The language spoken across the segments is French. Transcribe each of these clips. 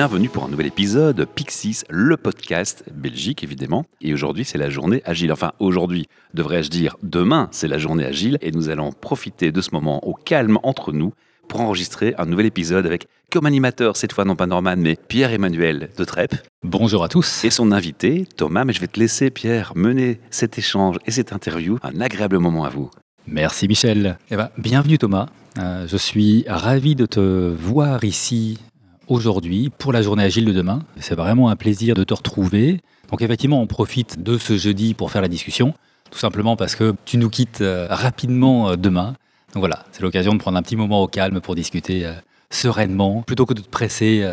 Bienvenue pour un nouvel épisode Pixis, le podcast Belgique évidemment. Et aujourd'hui, c'est la journée agile. Enfin, aujourd'hui, devrais-je dire demain, c'est la journée agile et nous allons profiter de ce moment au calme entre nous pour enregistrer un nouvel épisode avec comme animateur, cette fois non pas Norman, mais Pierre-Emmanuel de Trèpes. Bonjour à tous. Et son invité, Thomas, mais je vais te laisser, Pierre, mener cet échange et cette interview. Un agréable moment à vous. Merci Michel. Eh ben, bienvenue Thomas. Euh, je suis ravi de te voir ici aujourd'hui pour la journée agile de demain. C'est vraiment un plaisir de te retrouver. Donc effectivement, on profite de ce jeudi pour faire la discussion, tout simplement parce que tu nous quittes euh, rapidement euh, demain. Donc voilà, c'est l'occasion de prendre un petit moment au calme pour discuter sereinement, plutôt que de te presser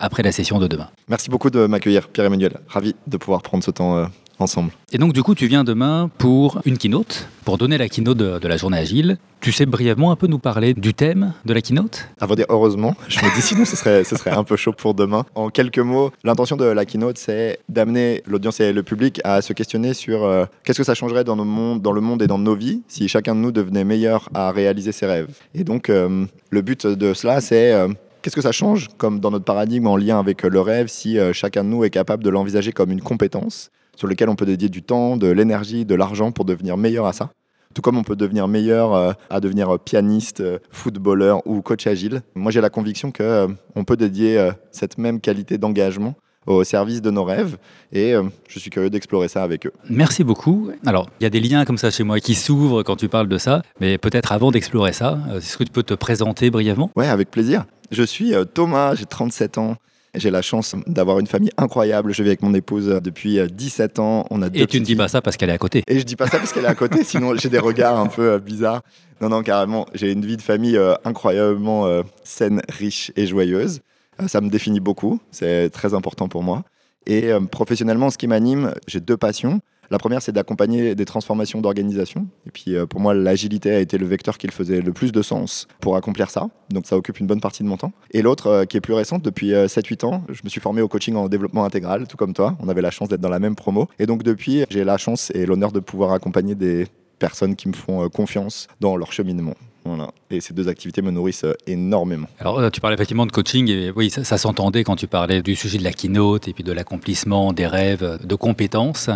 après la session de demain. Merci beaucoup de m'accueillir, Pierre-Emmanuel. Ravi de pouvoir prendre ce temps ensemble. Et donc, du coup, tu viens demain pour une keynote, pour donner la keynote de, la journée agile. Tu sais brièvement un peu nous parler du thème de la keynote? À vrai dire, heureusement, je me dis sinon ce serait, ce serait un peu chaud pour demain. En quelques mots, l'intention de la keynote, c'est d'amener l'audience et le public à se questionner sur euh, qu'est-ce que ça changerait dans, nos mondes, dans le monde et dans nos vies si chacun de nous devenait meilleur à réaliser ses rêves. Et donc, euh, le but de cela, c'est euh, Qu'est-ce que ça change, comme dans notre paradigme en lien avec le rêve, si chacun de nous est capable de l'envisager comme une compétence? Sur lequel on peut dédier du temps, de l'énergie, de l'argent pour devenir meilleur à ça. Tout comme on peut devenir meilleur euh, à devenir pianiste, euh, footballeur ou coach agile. Moi, j'ai la conviction qu'on euh, on peut dédier cette même qualité d'engagement au service de nos rêves et je suis curieux d'explorer ça avec eux. Merci beaucoup. Alors, il y a des liens comme ça chez moi qui s'ouvrent quand tu parles de ça, mais peut-être avant d'explorer ça, est-ce que tu peux te présenter brièvement? Oui, avec plaisir. Je suis Thomas, j'ai 37 ans. J'ai la chance d'avoir une famille incroyable. Je vis avec mon épouse depuis 17 ans. On a deux Et tu ne dis pas ça parce qu'elle est à côté. Et je dis pas ça parce qu'elle est à côté, sinon j'ai des regards un peu euh, bizarres. Non, non, carrément. J'ai une vie de famille euh, incroyablement euh, saine, riche et joyeuse. Ça me définit beaucoup. C'est très important pour moi. Et professionnellement, ce qui m'anime, j'ai deux passions. La première, c'est d'accompagner des transformations d'organisation. Et puis, euh, pour moi, l'agilité a été le vecteur qui faisait le plus de sens pour accomplir ça. Donc, ça occupe une bonne partie de mon temps. Et l'autre, euh, qui est plus récente, depuis 7-8 euh, ans, je me suis formé au coaching en développement intégral, tout comme toi. On avait la chance d'être dans la même promo. Et donc, depuis, j'ai la chance et l'honneur de pouvoir accompagner des personnes qui me font confiance dans leur cheminement. Voilà. Et ces deux activités me nourrissent énormément. Alors, tu parlais effectivement de coaching, et oui, ça s'entendait quand tu parlais du sujet de la keynote et puis de l'accomplissement des rêves, de compétences.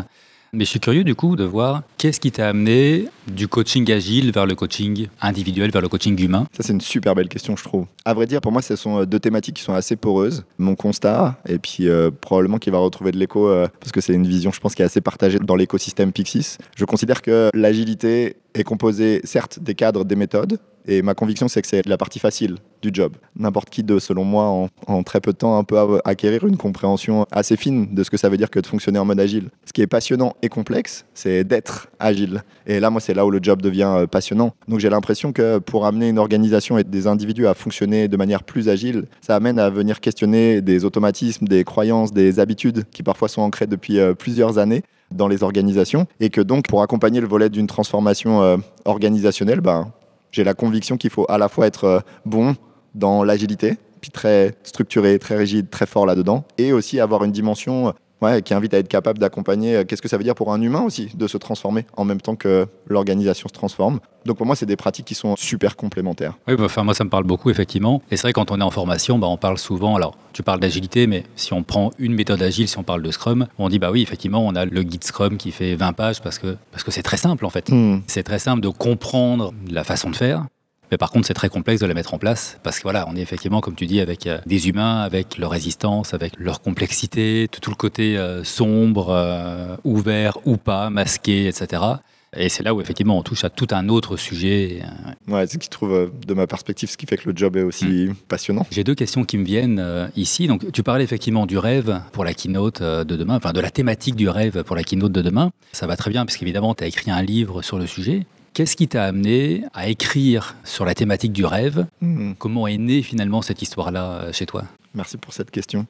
Mais je suis curieux du coup de voir qu'est-ce qui t'a amené du coaching agile vers le coaching individuel, vers le coaching humain Ça c'est une super belle question je trouve. À vrai dire pour moi ce sont euh, deux thématiques qui sont assez poreuses. Mon constat et puis euh, probablement qu'il va retrouver de l'écho euh, parce que c'est une vision je pense qui est assez partagée dans l'écosystème Pixis. Je considère que l'agilité est composée certes des cadres, des méthodes, et ma conviction, c'est que c'est la partie facile du job. N'importe qui, de, selon moi, en, très peu de temps, peut acquérir une compréhension assez fine de ce que ça veut dire que de fonctionner en mode agile. Ce qui est passionnant et complexe, c'est d'être agile. Et là, moi, c'est là où le job devient euh, passionnant. Donc j'ai l'impression que pour amener une organisation et des individus à fonctionner de manière plus agile, ça amène à venir questionner des automatismes, des croyances, des habitudes qui parfois sont ancrées depuis euh, plusieurs années dans les organisations et que donc pour accompagner le volet d'une transformation euh, organisationnelle, ben, j'ai la conviction qu'il faut à la fois être euh, bon dans l'agilité, puis très structuré, très rigide, très fort là-dedans, et aussi avoir une dimension ouais, qui invite à être capable d'accompagner. Euh, qu'est-ce que ça veut dire pour un humain aussi de se transformer en même temps que l'organisation se transforme Donc pour moi, c'est des pratiques qui sont super complémentaires. Oui, bah, enfin, moi, ça me parle beaucoup, effectivement. Et c'est vrai, quand on est en formation, bah, on parle souvent. Alors, tu parles d'agilité, mais si on prend une méthode agile, si on parle de Scrum, on dit, bah oui, effectivement, on a le guide Scrum qui fait 20 pages parce que c'est parce que très simple, en fait. Hmm. C'est très simple de comprendre la façon de faire. Mais par contre, c'est très complexe de la mettre en place parce que voilà, on est effectivement, comme tu dis, avec euh, des humains, avec leur résistance, avec leur complexité, tout, le côté euh, sombre, euh, ouvert ou pas, masqué, etc. Et c'est là où effectivement on touche à tout un autre sujet. Ouais, c'est ce qui trouve, de ma perspective, ce qui fait que le job est aussi hmm. passionnant. J'ai deux questions qui me viennent ici. Donc, tu parlais effectivement du rêve pour la keynote de demain, enfin de la thématique du rêve pour la keynote de demain. Ça va très bien, parce qu'évidemment, tu as écrit un livre sur le sujet. Qu'est-ce qui t'a amené à écrire sur la thématique du rêve hmm. Comment est née finalement cette histoire-là euh, chez toi? Merci pour cette question.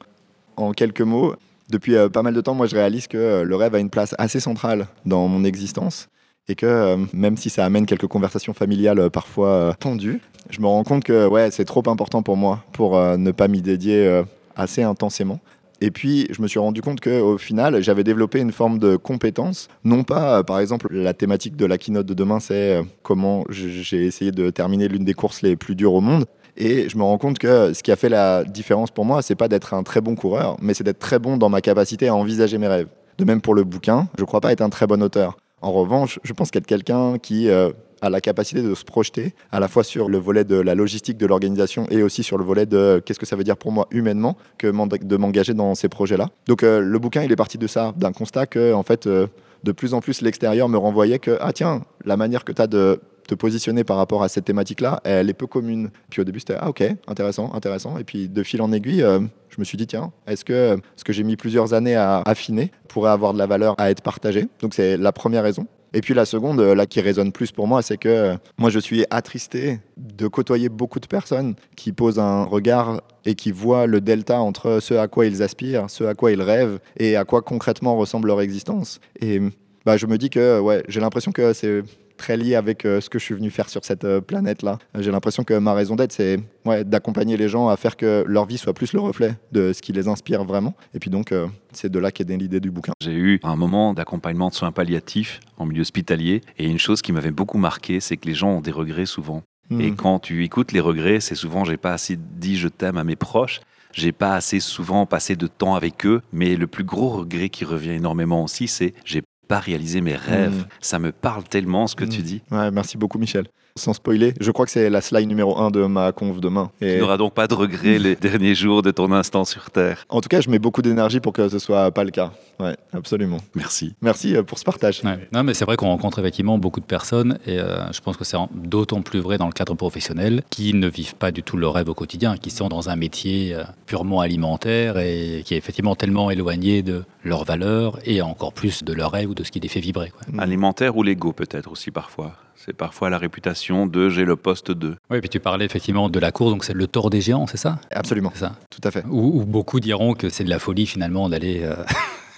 En quelques mots, depuis euh, pas mal de temps, moi je réalise que euh, le rêve a une place assez centrale dans mon existence et que même si ça amène quelques conversations familiales parfois tendues, je me rends compte que ouais, c'est trop important pour moi pour ne pas m'y dédier assez intensément. Et puis, je me suis rendu compte qu'au final, j'avais développé une forme de compétence. Non pas, euh, par exemple, la thématique de la keynote de demain, c'est euh, comment j'ai essayé de terminer l'une des courses les plus dures au monde. Et je me rends compte que ce qui a fait la différence pour moi, c'est pas d'être un très bon coureur, mais c'est d'être très bon dans ma capacité à envisager mes rêves. De même pour le bouquin, je ne crois pas être un très bon auteur. En revanche, je pense qu'être quelqu'un qui euh, a la capacité de se projeter à la fois sur le volet de la logistique de l'organisation et aussi sur le volet de qu'est-ce que ça veut dire pour moi humainement que de m'engager dans ces projets-là. Donc euh, le bouquin, il est parti de ça, d'un constat que en fait euh, de plus en plus l'extérieur me renvoyait que ah tiens, la manière que tu as de te positionner par rapport à cette thématique-là, elle est peu commune. Puis au début, c'était ah ok, intéressant, intéressant. Et puis de fil en aiguille, euh, je me suis dit tiens, est-ce que ce que j'ai mis plusieurs années à affiner pourrait avoir de la valeur à être partagé? Donc c'est la première raison. Et puis la seconde, là qui résonne plus pour moi, c'est que moi je suis attristé de côtoyer beaucoup de personnes qui posent un regard et qui voient le delta entre ce à quoi ils aspirent, ce à quoi ils rêvent et à quoi concrètement ressemble leur existence. Et bah, je me dis que ouais, j'ai l'impression que c'est très lié avec euh, ce que je suis venu faire sur cette euh, planète-là. J'ai l'impression que ma raison d'être, c'est ouais, d'accompagner les gens à faire que leur vie soit plus le reflet de ce qui les inspire vraiment. Et puis donc, euh, c'est de là qu'est née l'idée du bouquin. J'ai eu un moment d'accompagnement de soins palliatifs en milieu hospitalier. Et une chose qui m'avait beaucoup marqué, c'est que les gens ont des regrets souvent. Hmm. Et quand tu écoutes les regrets, c'est souvent j'ai pas assez dit je t'aime à mes proches. J'ai pas assez souvent passé de temps avec eux, mais le plus gros regret qui revient énormément aussi, c'est j'ai pas réaliser mes rêves. Mm. Ça me parle tellement ce que tu mm. dis. Ouais, merci beaucoup Michel. Sans spoiler, je crois que c'est la slide numéro 1 de ma conf demain. Et... Tu n'auras donc pas de regrets les derniers jours de ton instant sur Terre. En tout cas, je mets beaucoup d'énergie pour que ce soit pas le cas. Ouais, absolument. Merci. Merci euh, pour ce partage. Non, mais c'est vrai qu'on rencontre effectivement beaucoup de personnes et euh, je pense que c'est d'autant plus vrai dans le cadre professionnel qui ne vivent pas du tout leur rêve au quotidien, qui sont dans un métier euh, purement alimentaire et qui est effectivement tellement éloigné de leurs valeurs et encore plus de leur rêve ou de ce qui les fait vibrer. Alimentaire ou l'ego peut-être aussi parfois. C'est parfois la réputation de j'ai le poste 2. Oui, puis tu parlais effectivement de la course, donc c'est le tort des géants, c'est ça? Absolument. ça. Tout à fait. Ou, beaucoup diront que c'est de la folie finalement d'aller. Euh,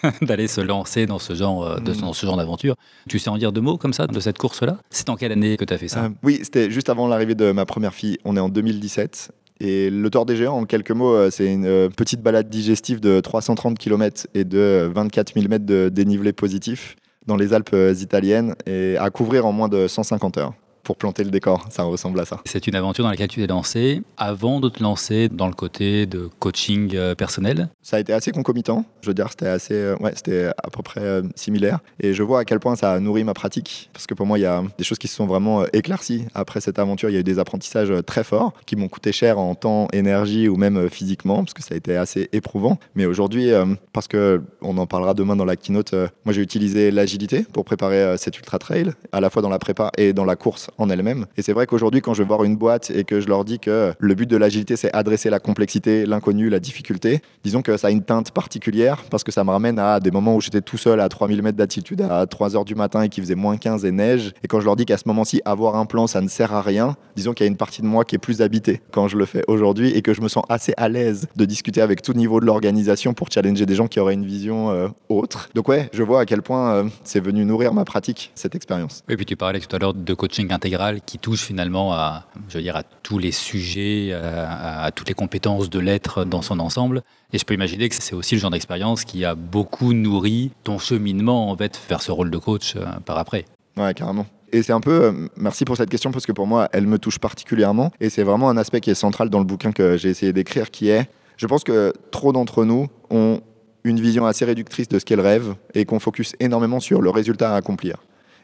d'aller se lancer dans ce genre euh, de, mm. ce genre d'aventure. Tu sais en dire deux mots comme ça de cette course-là? C'est en quelle année que tu as fait ça? Euh, Oui, c'était juste avant l'arrivée de ma première fille. On est en 2017. Et le Tort des Géants, en quelques mots, c'est une petite balade digestive de 330 km et de 24 000 mètres de dénivelé positif dans les Alpes italiennes et à couvrir en moins de 150 heures pour planter le décor. Ça ressemble à ça. C'est une aventure dans laquelle tu t'es lancé avant de te lancer dans le côté de coaching euh, personnel Ça a été assez concomitant. Je veux dire, c'était assez, euh, ouais, c'était à peu près euh, similaire. Et je vois à quel point ça a nourri ma pratique. Parce que pour moi, il y a des choses qui se sont vraiment éclaircies. Après cette aventure, il y a eu des apprentissages très forts qui m'ont coûté cher en temps, énergie ou même physiquement, parce que ça a été assez éprouvant. Mais aujourd'hui, parce que on en parlera demain dans la keynote, moi j'ai utilisé l'agilité pour préparer cet ultra trail, à la fois dans la prépa et dans la course en elle-même. Et c'est vrai qu'aujourd'hui, quand je vais voir une boîte et que je leur dis que le but de l'agilité, c'est adresser la complexité, l'inconnu, la difficulté, disons que ça a une teinte particulière parce que ça me ramène à des moments où j'étais tout seul à 3000 mètres d'altitude à 3 heures du matin et qu'il faisait moins 15 et neige. Et quand je leur dis qu'à ce moment-ci, avoir un plan, ça ne sert à rien, disons qu'il y a une partie de moi qui est plus habitée quand je le fais aujourd'hui et que je me sens assez à l'aise de discuter avec tout niveau de l'organisation pour challenger des gens qui auraient une vision euh, autre. Donc ouais, je vois à quel point euh, c'est venu nourrir ma pratique, cette expérience. Et puis tu parlais tout à l'heure de coaching intégral qui touche finalement à, je veux dire, à tous les sujets, à, toutes les compétences de l'être dans son ensemble. Et je peux imaginer que c'est aussi le genre d'expérience qui a beaucoup nourri ton cheminement en fait vers ce rôle de coach euh, par après. Ouais, carrément. Et c'est un peu, euh, merci pour cette question parce que pour moi, elle me touche particulièrement. Et c'est vraiment un aspect qui est central dans le bouquin que j'ai essayé d'écrire, qui est, je pense que trop d'entre nous ont une vision assez réductrice de ce qu'est le rêve et qu'on focus énormément sur le résultat à accomplir.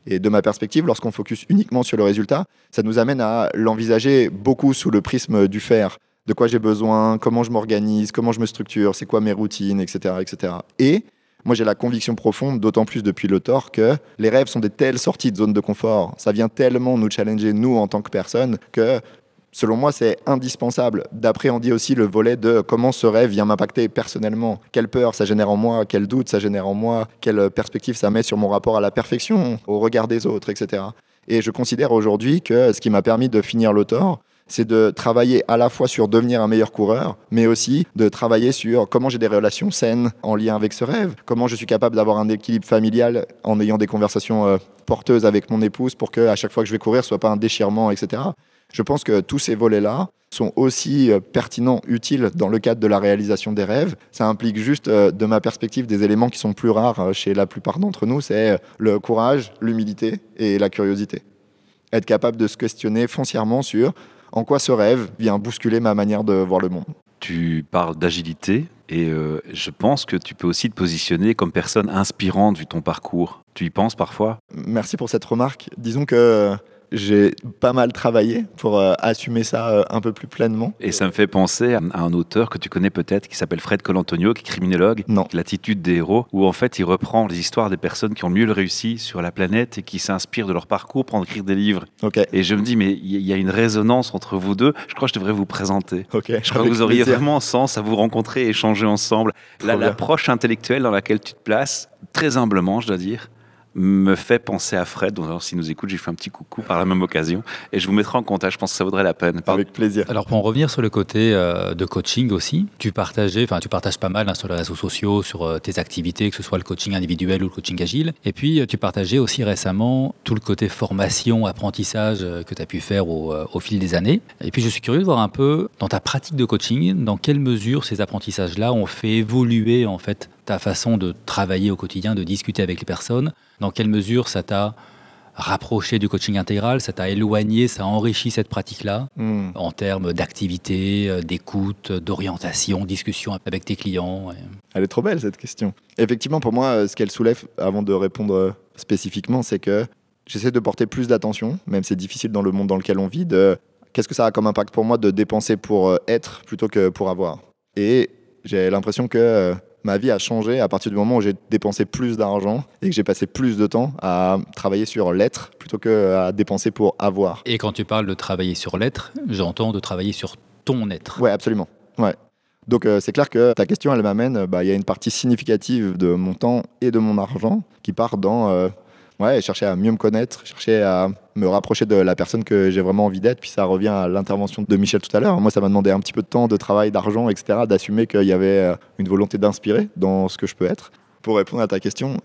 Et de ma perspective, lorsqu'on focus uniquement sur le résultat, ça nous amène à l'envisager beaucoup sous le prisme du faire. De quoi j'ai besoin, comment je m'organise, comment je me structure, c'est quoi mes routines, etc. etc. Et moi, j'ai la conviction profonde, d'autant plus depuis le tort, que les rêves sont des telles sorties de zone de confort. Ça vient tellement nous challenger, nous, en tant que personne, que selon moi, c'est indispensable d'appréhender aussi le volet de comment ce rêve vient m'impacter personnellement. Quelle peur ça génère en moi, quel doute ça génère en moi, quelle perspective ça met sur mon rapport à la perfection, au regard des autres, etc. Et je considère aujourd'hui que ce qui m'a permis de finir le tort, c'est de travailler à la fois sur devenir un meilleur coureur, mais aussi de travailler sur comment j'ai des relations saines en lien avec ce rêve, comment je suis capable d'avoir un équilibre familial en ayant des conversations euh, porteuses avec mon épouse pour que à chaque fois que je vais courir, ce soit pas un déchirement, etc. Je pense que tous ces volets-là sont aussi euh, pertinents, utiles dans le cadre de la réalisation des rêves. Ça implique juste, euh, de ma perspective, des éléments qui sont plus rares euh, chez la plupart d'entre nous. C'est le courage, l'humilité et la curiosité. Être capable de se questionner foncièrement sur en quoi ce rêve vient bousculer ma manière de voir le monde. Tu parles d'agilité et euh, je pense que tu peux aussi te positionner comme personne inspirante vu ton parcours. Tu y penses parfois? Merci pour cette remarque. Disons que j'ai pas mal travaillé pour euh, assumer ça euh, un peu plus pleinement. Et ça me fait penser à, un auteur que tu connais peut-être qui s'appelle Fred Colantonio, qui est criminologue. L'attitude des héros, où en fait il reprend les histoires des personnes qui ont mieux réussi sur la planète et qui s'inspirent de leur parcours pour en écrire des livres. Et je me dis, mais il y, a une résonance entre vous deux. Je crois que je devrais vous présenter. Je crois que vous auriez vraiment sens à vous rencontrer et échanger ensemble. L'approche intellectuelle dans laquelle tu te places, très humblement, je dois dire, me fait penser à Fred. Donc, s'il nous écoute, j'ai fait un petit coucou par la même occasion. Et je vous mettrai en contact. Je pense que ça vaudrait la peine. Avec plaisir. Alors, pour en revenir sur le côté euh, de coaching aussi, tu partageais, enfin, tu partages pas mal hein, sur les réseaux sociaux, sur euh, tes activités, que ce soit le coaching individuel ou le coaching agile. Et puis, euh, tu partageais aussi récemment tout le côté formation, apprentissage que tu as pu faire au, au, fil des années. Et puis, je suis curieux de voir un peu dans ta pratique de coaching, dans quelle mesure ces apprentissages-là ont fait évoluer en fait ta façon de travailler au quotidien, de discuter avec les personnes Dans quelle mesure ça t'a rapproché du coaching intégral, ça t'a éloigné, ça a enrichi cette pratique-là hmm. en termes d'activité, euh, d'écoute, d'orientation, discussion avec tes clients Elle est trop belle cette question. Effectivement, pour moi, euh, ce qu'elle soulève, avant de répondre euh, spécifiquement, c'est que j'essaie de porter plus d'attention, même si c'est difficile dans le monde dans lequel on vit, de qu'est-ce que ça a comme impact pour moi de dépenser pour être plutôt que pour avoir. Et j'ai l'impression que ma vie a changé à partir du moment où j'ai dépensé plus d'argent et que j'ai passé plus de temps à travailler sur l'être plutôt qu'à dépenser pour avoir. Et quand tu parles de travailler sur l'être, j'entends de travailler sur ton être. Ouais, absolument. Ouais. Donc euh, c'est clair que ta question, elle m'amène, bah, il y a une partie significative de mon temps et de mon argent qui part dans euh, ouais, chercher à mieux me connaître, chercher à me rapprocher de la personne que j'ai vraiment envie d'être. Puis ça revient à l'intervention de Michel tout à l'heure. Moi, ça m'a demandé un petit peu de temps, de travail, d'argent, etc., d'assumer qu'il y avait euh, une volonté d'inspirer dans ce que je peux être. Pour répondre à ta question,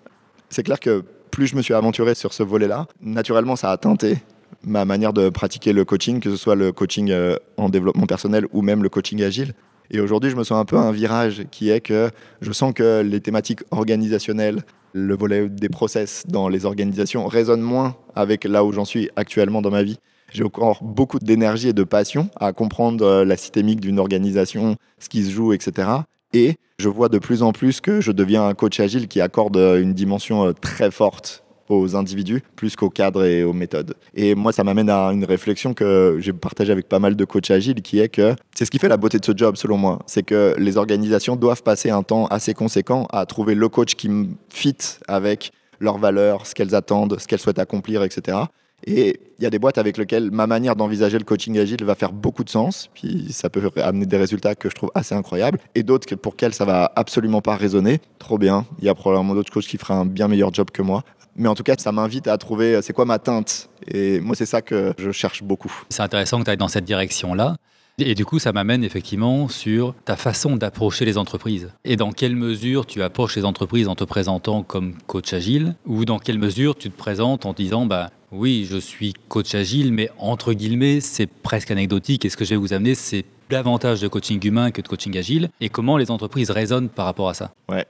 c'est clair que plus je me suis aventuré sur ce volet-là, naturellement, ça a teinté ma manière de pratiquer le coaching, que ce soit le coaching euh, en développement personnel ou même le coaching agile. Et aujourd'hui, je me sens un peu un virage qui est que je sens que les thématiques organisationnelles, le volet des process dans les organisations résonne moins avec là où j'en suis actuellement dans ma vie. J'ai encore beaucoup d'énergie et de passion à comprendre euh, la systémique d'une organisation, ce qui se joue, etc. Et je vois de plus en plus que je deviens un coach agile qui accorde euh, une dimension euh, très forte aux individus plus qu'aux cadres et aux méthodes. Et moi, ça m'amène à une réflexion que j'ai partagée avec pas mal de coachs agiles, qui est que c'est ce qui fait la beauté de ce job, selon moi. C'est que les organisations doivent passer un temps assez conséquent à trouver le coach qui fit avec leurs valeurs, ce qu'elles attendent, ce qu'elles souhaitent accomplir, etc. Et il y a des boîtes avec lesquelles ma manière d'envisager le coaching agile va faire beaucoup de sens, puis ça peut amener des résultats que je trouve assez incroyables, et d'autres pour lesquels ça va absolument pas résonner. Trop bien, il y a probablement d'autres coachs qui feraient un bien meilleur job que moi. Mais en tout cas, ça m'invite à trouver euh, c'est quoi ma teinte. Et moi, c'est ça que je cherche beaucoup. C'est intéressant que tu ailles dans cette direction-là. Et du coup, ça m'amène effectivement sur ta façon d'approcher les entreprises. Et dans quelle mesure tu approches les entreprises en te présentant comme coach agile, ou dans quelle mesure tu te présentes en disant, bah, oui, je suis coach agile, mais entre guillemets, c'est presque anecdotique. Et ce que je vais vous amener, c'est davantage de coaching humain que de coaching agile. Et comment les entreprises résonnent par rapport à ça? Ouais.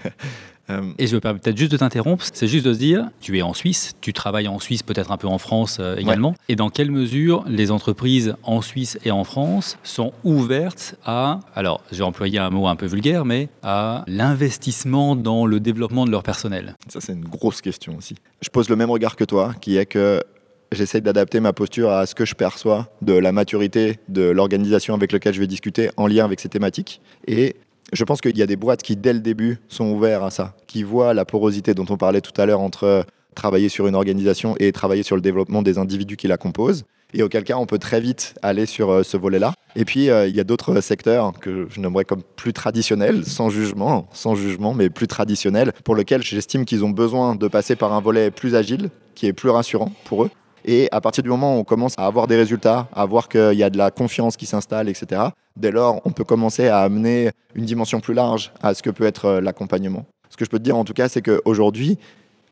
Euh, Et je me permets peut-être juste de t'interrompre, c'est juste de se dire, tu es en Suisse, tu travailles en Suisse, peut-être un peu en France euh, également, et dans quelle mesure les entreprises en Suisse et en France sont ouvertes à, alors j'ai employé un mot un peu vulgaire, mais à l'investissement dans le développement de leur personnel? Ça c'est une grosse question aussi. Je pose le même regard que toi, qui est que j'essaie d'adapter ma posture à ce que je perçois de la maturité de l'organisation avec laquelle je vais discuter en lien avec ces thématiques. Et je pense qu'il y a des boîtes qui, dès le début, sont ouvertes à ça, qui voient la porosité dont on parlait tout à l'heure entre travailler sur une organisation et travailler sur le développement des individus qui la composent. Et auquel cas, on peut très vite aller sur euh, ce volet-là. Et puis, euh, il y a d'autres secteurs que je nommerais comme plus traditionnels, sans jugement, sans jugement, mais plus traditionnels, pour lesquels j'estime qu'ils ont besoin de passer par un volet plus agile, qui est plus rassurant pour eux. Et à partir du moment où on commence à avoir des résultats, à voir qu'il y a de la confiance qui s'installe, etc., dès lors, on peut commencer à amener une dimension plus large à ce que peut être euh, l'accompagnement. Ce que je peux te dire en tout cas, c'est qu'aujourd'hui,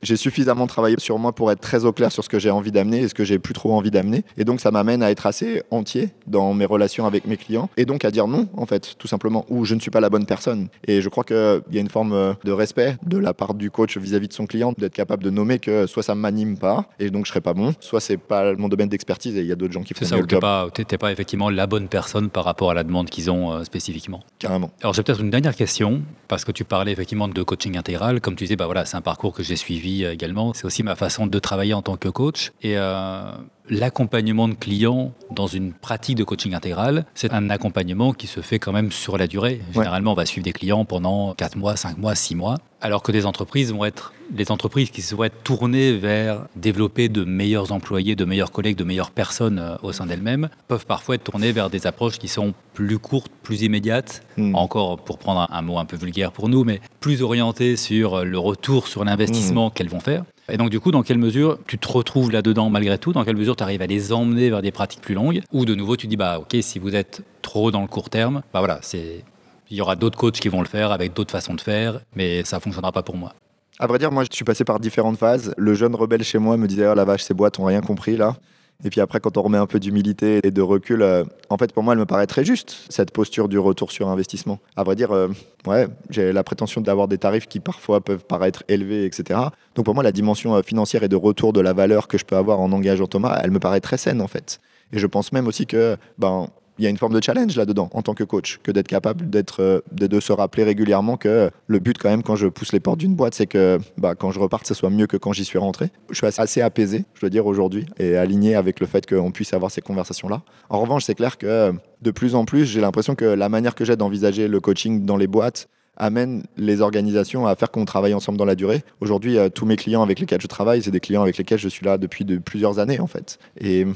j'ai suffisamment travaillé sur moi pour être très au clair sur ce que j'ai envie d'amener et ce que j'ai plus trop envie d'amener. Et donc, ça m'amène à être assez entier dans mes relations avec mes clients et donc à dire non, en fait, tout simplement, ou je ne suis pas la bonne personne. Et je crois qu'il y a une forme de respect de la part du coach vis-à-vis de son client, d'être capable de nommer que soit ça ne m'anime pas et donc je serai pas bon, soit c'est pas mon domaine d'expertise et il y a d'autres gens qui font C'est ça, mieux ou le job. t'es- t'es pas effectivement la bonne personne par rapport à la demande qu'ils ont euh, spécifiquement. Carrément. Alors j'ai peut-être une dernière question, parce que tu parlais effectivement de coaching intégral. Comme tu disais, bah voilà, c'est un parcours que j'ai suivi également. C'est aussi ma façon de travailler en tant que coach. Et euh, l'accompagnement de clients dans une pratique de coaching intégral, c'est un accompagnement qui se fait quand même sur la durée. Généralement, on va suivre des clients pendant 4 mois, 5 mois, 6 mois. Alors que des entreprises vont être les entreprises qui être tournées vers développer de meilleurs employés, de meilleurs collègues, de meilleures personnes euh, au sein d'elles-mêmes, peuvent parfois être tournées vers des approches qui sont plus courtes, plus immédiates, Hmm. encore pour prendre un mot un peu vulgaire pour nous, mais plus orientées sur le retour sur l'investissement qu'elles vont faire. Et donc du coup, dans quelle mesure tu te retrouves là-dedans malgré tout? Dans quelle mesure tu arrives à les emmener vers des pratiques plus longues? Ou de nouveau, tu dis, bah ok, si vous êtes trop dans le court terme, bah voilà, c'est... Il y aura d'autres coachs qui vont le faire avec d'autres façons de faire, mais ça fonctionnera pas pour moi. À vrai dire, moi, je suis passé par différentes phases. Le jeune rebelle chez moi me disait Oh la vache, ces boîtes ont rien compris là. Et puis après, quand on remet un peu d'humilité et de recul, euh, en fait, pour moi, elle me paraît très juste, cette posture du retour sur investissement. À vrai dire, euh, ouais, j'ai la prétention d'avoir des tarifs qui parfois peuvent paraître élevés, etc. Donc pour moi, la dimension euh, financière et de retour de la valeur que je peux avoir en engageant Thomas, elle me paraît très saine, en fait. Et je pense même aussi que, ben, il y a une forme de challenge là-dedans en tant que coach, que d'être capable d'être, euh, de, se rappeler régulièrement que le but quand même quand je pousse les portes d'une boîte, c'est que bah, quand je reparte, ce soit mieux que quand j'y suis rentré. Je suis assez, apaisé, je dois dire aujourd'hui, et aligné avec le fait qu'on puisse avoir ces conversations-là. En revanche, c'est clair que de plus en plus, j'ai l'impression que la manière que j'ai d'envisager le coaching dans les boîtes amène les organisations à faire qu'on travaille ensemble dans la durée. Aujourd'hui, euh, tous mes clients avec lesquels je travaille, c'est des clients avec lesquels je suis là depuis de plusieurs années en fait. Et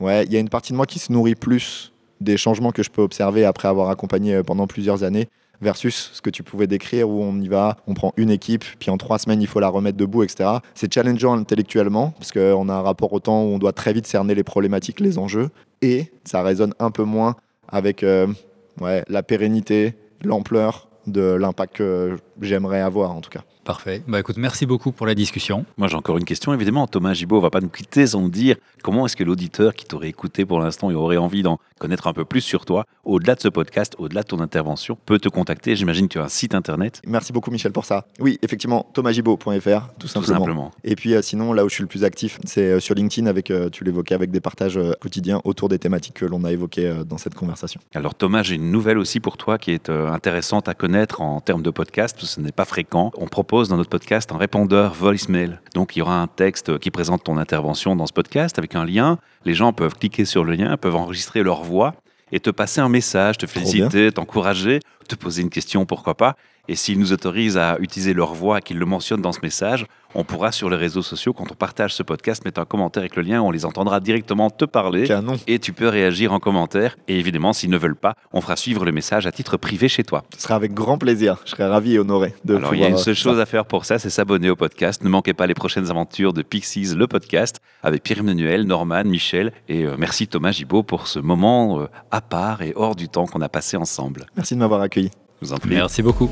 ouais, il y a une partie de moi qui se nourrit plus des changements que je peux observer après avoir accompagné euh, pendant plusieurs années versus ce que tu pouvais décrire où on y va, on prend une équipe, puis en trois semaines il faut la remettre debout, etc. C'est challengeant intellectuellement parce qu'on a un rapport au temps où on doit très vite cerner les problématiques, les enjeux, et ça résonne un peu moins avec euh, ouais, la pérennité, l'ampleur de l'impact que j'aimerais avoir en tout cas. Parfait. Bah écoute, merci beaucoup pour la discussion. Moi, j'ai encore une question, évidemment. Thomas Gibault va pas nous quitter sans nous dire comment est-ce que l'auditeur qui t'aurait écouté pour l'instant et aurait envie d'en connaître un peu plus sur toi, au-delà de ce podcast, au-delà de ton intervention, peut te contacter. J'imagine que tu as un site internet, Merci beaucoup Michel pour ça. Oui, effectivement, thomasgibault.fr, tout tout simplement. simplement. Et puis euh, sinon, là où je suis le plus actif, c'est euh, sur LinkedIn, avec, euh, tu l'évoquais, avec des partages quotidiens autour des thématiques que l'on a évoquées dans cette conversation. Alors Thomas, j'ai une nouvelle aussi pour toi qui est intéressante à connaître en termes de podcast, parce que ce n'est pas fréquent. On propose dans notre podcast un répondeur voicemail. Donc il y aura un texte qui présente ton intervention dans ce podcast avec un lien. Les gens peuvent cliquer sur le lien, peuvent enregistrer leur voix et te passer un message, te féliciter, t'encourager, te poser une question, pourquoi pas. Et s'ils nous autorisent à utiliser leur voix et qu'ils le mentionnent dans ce message, on pourra sur les réseaux sociaux, quand on partage ce podcast, mettre un commentaire avec le lien, on les entendra directement te parler. Canon. Et tu peux réagir en commentaire. Et évidemment, s'ils ne veulent pas, on fera suivre le message à titre privé chez toi. Ce sera avec grand plaisir. Je serai ravi et honoré de Alors, il y a une seule chose à faire pour ça, c'est s'abonner au podcast. Ne manquez pas les prochaines aventures de Pixies, le podcast, avec Pierre-Emmanuel, Norman, Michel. Et euh, merci Thomas Gibault pour ce moment euh, à part et hors du temps qu'on a passé ensemble. Merci de m'avoir accueilli. Merci beaucoup.